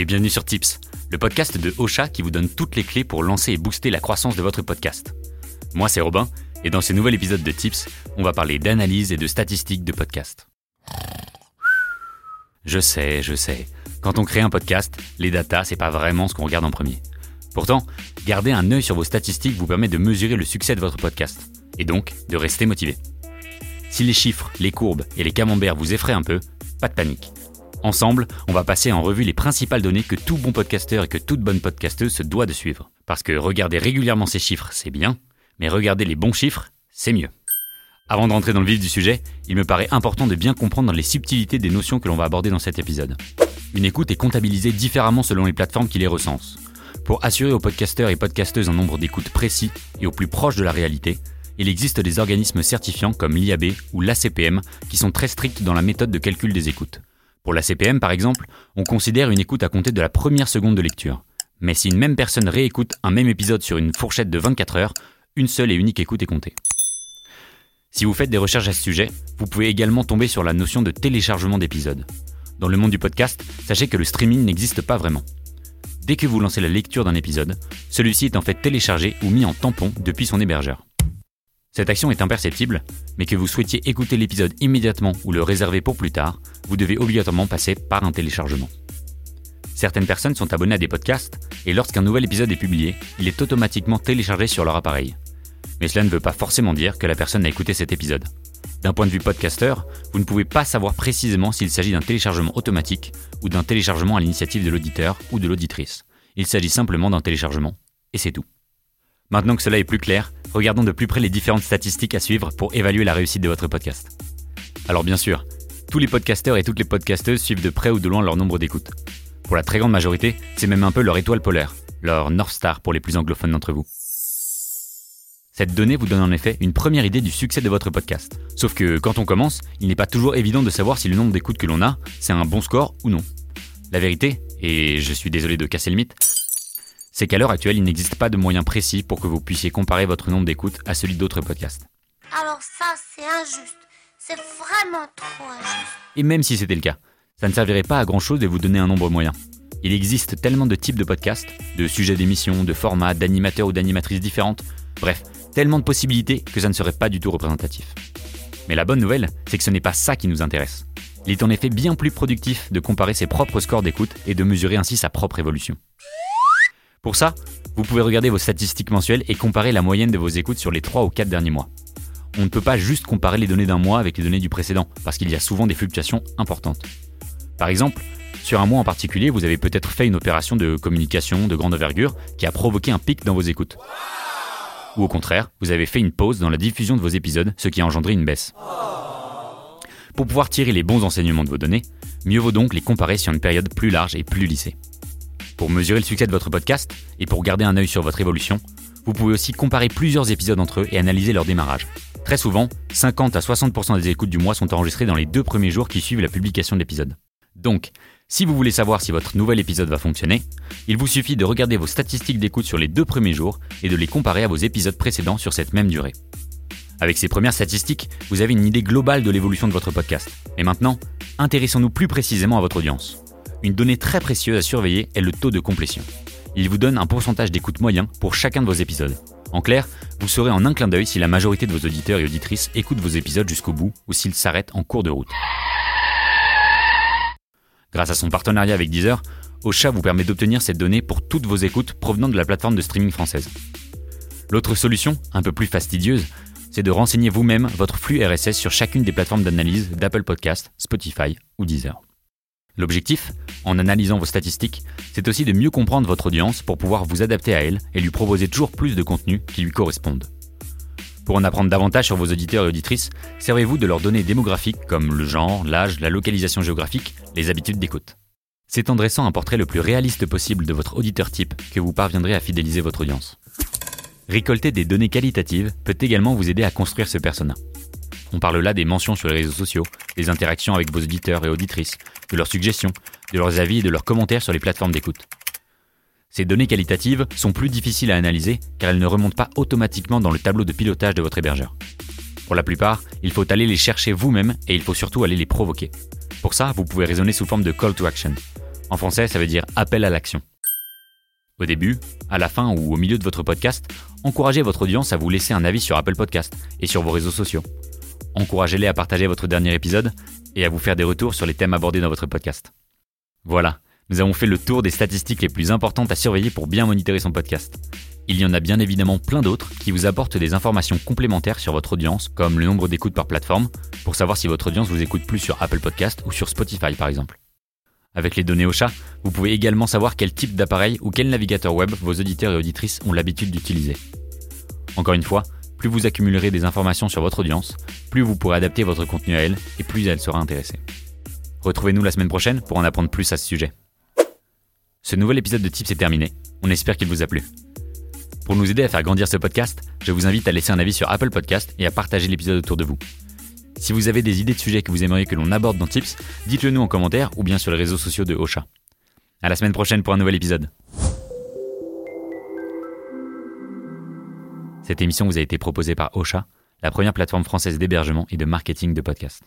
Et bienvenue sur Tips, le podcast de Ocha qui vous donne toutes les clés pour lancer et booster la croissance de votre podcast. Moi c'est Robin et dans ce nouvel épisode de Tips, on va parler d'analyse et de statistiques de podcast. Je sais, je sais, quand on crée un podcast, les datas c'est pas vraiment ce qu'on regarde en premier. Pourtant, garder un œil sur vos statistiques vous permet de mesurer le succès de votre podcast et donc de rester motivé. Si les chiffres, les courbes et les camemberts vous effraient un peu, pas de panique. Ensemble, on va passer en revue les principales données que tout bon podcasteur et que toute bonne podcasteuse se doit de suivre. Parce que regarder régulièrement ces chiffres, c'est bien, mais regarder les bons chiffres, c'est mieux. Avant de rentrer dans le vif du sujet, il me paraît important de bien comprendre les subtilités des notions que l'on va aborder dans cet épisode. Une écoute est comptabilisée différemment selon les plateformes qui les recensent. Pour assurer aux podcasteurs et podcasteuses un nombre d'écoutes précis et au plus proche de la réalité, il existe des organismes certifiants comme l'IAB ou l'ACPM qui sont très stricts dans la méthode de calcul des écoutes. Pour la CPM, par exemple, on considère une écoute à compter de la première seconde de lecture. Mais si une même personne réécoute un même épisode sur une fourchette de 24 heures, une seule et unique écoute est comptée. Si vous faites des recherches à ce sujet, vous pouvez également tomber sur la notion de téléchargement d'épisodes. Dans le monde du podcast, sachez que le streaming n'existe pas vraiment. Dès que vous lancez la lecture d'un épisode, celui-ci est en fait téléchargé ou mis en tampon depuis son hébergeur. Cette action est imperceptible, mais que vous souhaitiez écouter l'épisode immédiatement ou le réserver pour plus tard, vous devez obligatoirement passer par un téléchargement. Certaines personnes sont abonnées à des podcasts, et lorsqu'un nouvel épisode est publié, il est automatiquement téléchargé sur leur appareil. Mais cela ne veut pas forcément dire que la personne a écouté cet épisode. D'un point de vue podcasteur, vous ne pouvez pas savoir précisément s'il s'agit d'un téléchargement automatique ou d'un téléchargement à l'initiative de l'auditeur ou de l'auditrice. Il s'agit simplement d'un téléchargement, et c'est tout. Maintenant que cela est plus clair, regardons de plus près les différentes statistiques à suivre pour évaluer la réussite de votre podcast. Alors bien sûr, tous les podcasteurs et toutes les podcasteuses suivent de près ou de loin leur nombre d'écoutes. Pour la très grande majorité, c'est même un peu leur étoile polaire, leur North Star pour les plus anglophones d'entre vous. Cette donnée vous donne en effet une première idée du succès de votre podcast. Sauf que quand on commence, il n'est pas toujours évident de savoir si le nombre d'écoutes que l'on a, c'est un bon score ou non. La vérité, et je suis désolé de casser le mythe, c'est qu'à l'heure actuelle, il n'existe pas de moyen précis pour que vous puissiez comparer votre nombre d'écoutes à celui d'autres podcasts. Alors ça, c'est injuste. C'est vraiment trop injuste. Et même si c'était le cas, ça ne servirait pas à grand chose de vous donner un nombre moyen. Il existe tellement de types de podcasts, de sujets d'émissions, de formats, d'animateurs ou d'animatrices différentes, bref, tellement de possibilités que ça ne serait pas du tout représentatif. Mais la bonne nouvelle, c'est que ce n'est pas ça qui nous intéresse. Il est en effet bien plus productif de comparer ses propres scores d'écoute et de mesurer ainsi sa propre évolution. Pour ça, vous pouvez regarder vos statistiques mensuelles et comparer la moyenne de vos écoutes sur les 3 ou 4 derniers mois. On ne peut pas juste comparer les données d'un mois avec les données du précédent, parce qu'il y a souvent des fluctuations importantes. Par exemple, sur un mois en particulier, vous avez peut-être fait une opération de communication de grande envergure qui a provoqué un pic dans vos écoutes. Ou au contraire, vous avez fait une pause dans la diffusion de vos épisodes, ce qui a engendré une baisse. Pour pouvoir tirer les bons enseignements de vos données, mieux vaut donc les comparer sur une période plus large et plus lissée. Pour mesurer le succès de votre podcast et pour garder un œil sur votre évolution, vous pouvez aussi comparer plusieurs épisodes entre eux et analyser leur démarrage. Très souvent, 50 à 60% des écoutes du mois sont enregistrées dans les deux premiers jours qui suivent la publication de l'épisode. Donc, si vous voulez savoir si votre nouvel épisode va fonctionner, il vous suffit de regarder vos statistiques d'écoute sur les deux premiers jours et de les comparer à vos épisodes précédents sur cette même durée. Avec ces premières statistiques, vous avez une idée globale de l'évolution de votre podcast. Et maintenant, intéressons-nous plus précisément à votre audience. Une donnée très précieuse à surveiller est le taux de complétion. Il vous donne un pourcentage d'écoute moyen pour chacun de vos épisodes. En clair, vous saurez en un clin d'œil si la majorité de vos auditeurs et auditrices écoutent vos épisodes jusqu'au bout ou s'ils s'arrêtent en cours de route. Grâce à son partenariat avec Deezer, Ocha vous permet d'obtenir cette donnée pour toutes vos écoutes provenant de la plateforme de streaming française. L'autre solution, un peu plus fastidieuse, c'est de renseigner vous-même votre flux RSS sur chacune des plateformes d'analyse d'Apple Podcast, Spotify ou Deezer. L'objectif, en analysant vos statistiques, c'est aussi de mieux comprendre votre audience pour pouvoir vous adapter à elle et lui proposer toujours plus de contenus qui lui correspondent. Pour en apprendre davantage sur vos auditeurs et auditrices, servez-vous de leurs données démographiques comme le genre, l'âge, la localisation géographique, les habitudes d'écoute. C'est en dressant un portrait le plus réaliste possible de votre auditeur type que vous parviendrez à fidéliser votre audience. Récolter des données qualitatives peut également vous aider à construire ce persona. On parle là des mentions sur les réseaux sociaux, des interactions avec vos auditeurs et auditrices, de leurs suggestions, de leurs avis et de leurs commentaires sur les plateformes d'écoute. Ces données qualitatives sont plus difficiles à analyser car elles ne remontent pas automatiquement dans le tableau de pilotage de votre hébergeur. Pour la plupart, il faut aller les chercher vous-même et il faut surtout aller les provoquer. Pour ça, vous pouvez raisonner sous forme de call to action. En français, ça veut dire appel à l'action. Au début, à la fin ou au milieu de votre podcast, encouragez votre audience à vous laisser un avis sur Apple Podcast et sur vos réseaux sociaux. Encouragez-les à partager votre dernier épisode et à vous faire des retours sur les thèmes abordés dans votre podcast. Voilà, nous avons fait le tour des statistiques les plus importantes à surveiller pour bien monitorer son podcast. Il y en a bien évidemment plein d'autres qui vous apportent des informations complémentaires sur votre audience, comme le nombre d'écoutes par plateforme, pour savoir si votre audience vous écoute plus sur Apple Podcast ou sur Spotify par exemple. Avec les données Ocha, vous pouvez également savoir quel type d'appareil ou quel navigateur web vos auditeurs et auditrices ont l'habitude d'utiliser. Encore une fois, plus vous accumulerez des informations sur votre audience, plus vous pourrez adapter votre contenu à elle et plus elle sera intéressée. Retrouvez-nous la semaine prochaine pour en apprendre plus à ce sujet. Ce nouvel épisode de Tips est terminé. On espère qu'il vous a plu. Pour nous aider à faire grandir ce podcast, je vous invite à laisser un avis sur Apple Podcast et à partager l'épisode autour de vous. Si vous avez des idées de sujets que vous aimeriez que l'on aborde dans Tips, dites-le nous en commentaire ou bien sur les réseaux sociaux de Ocha. À la semaine prochaine pour un nouvel épisode. Cette émission vous a été proposée par Ocha, la première plateforme française d'hébergement et de marketing de podcasts.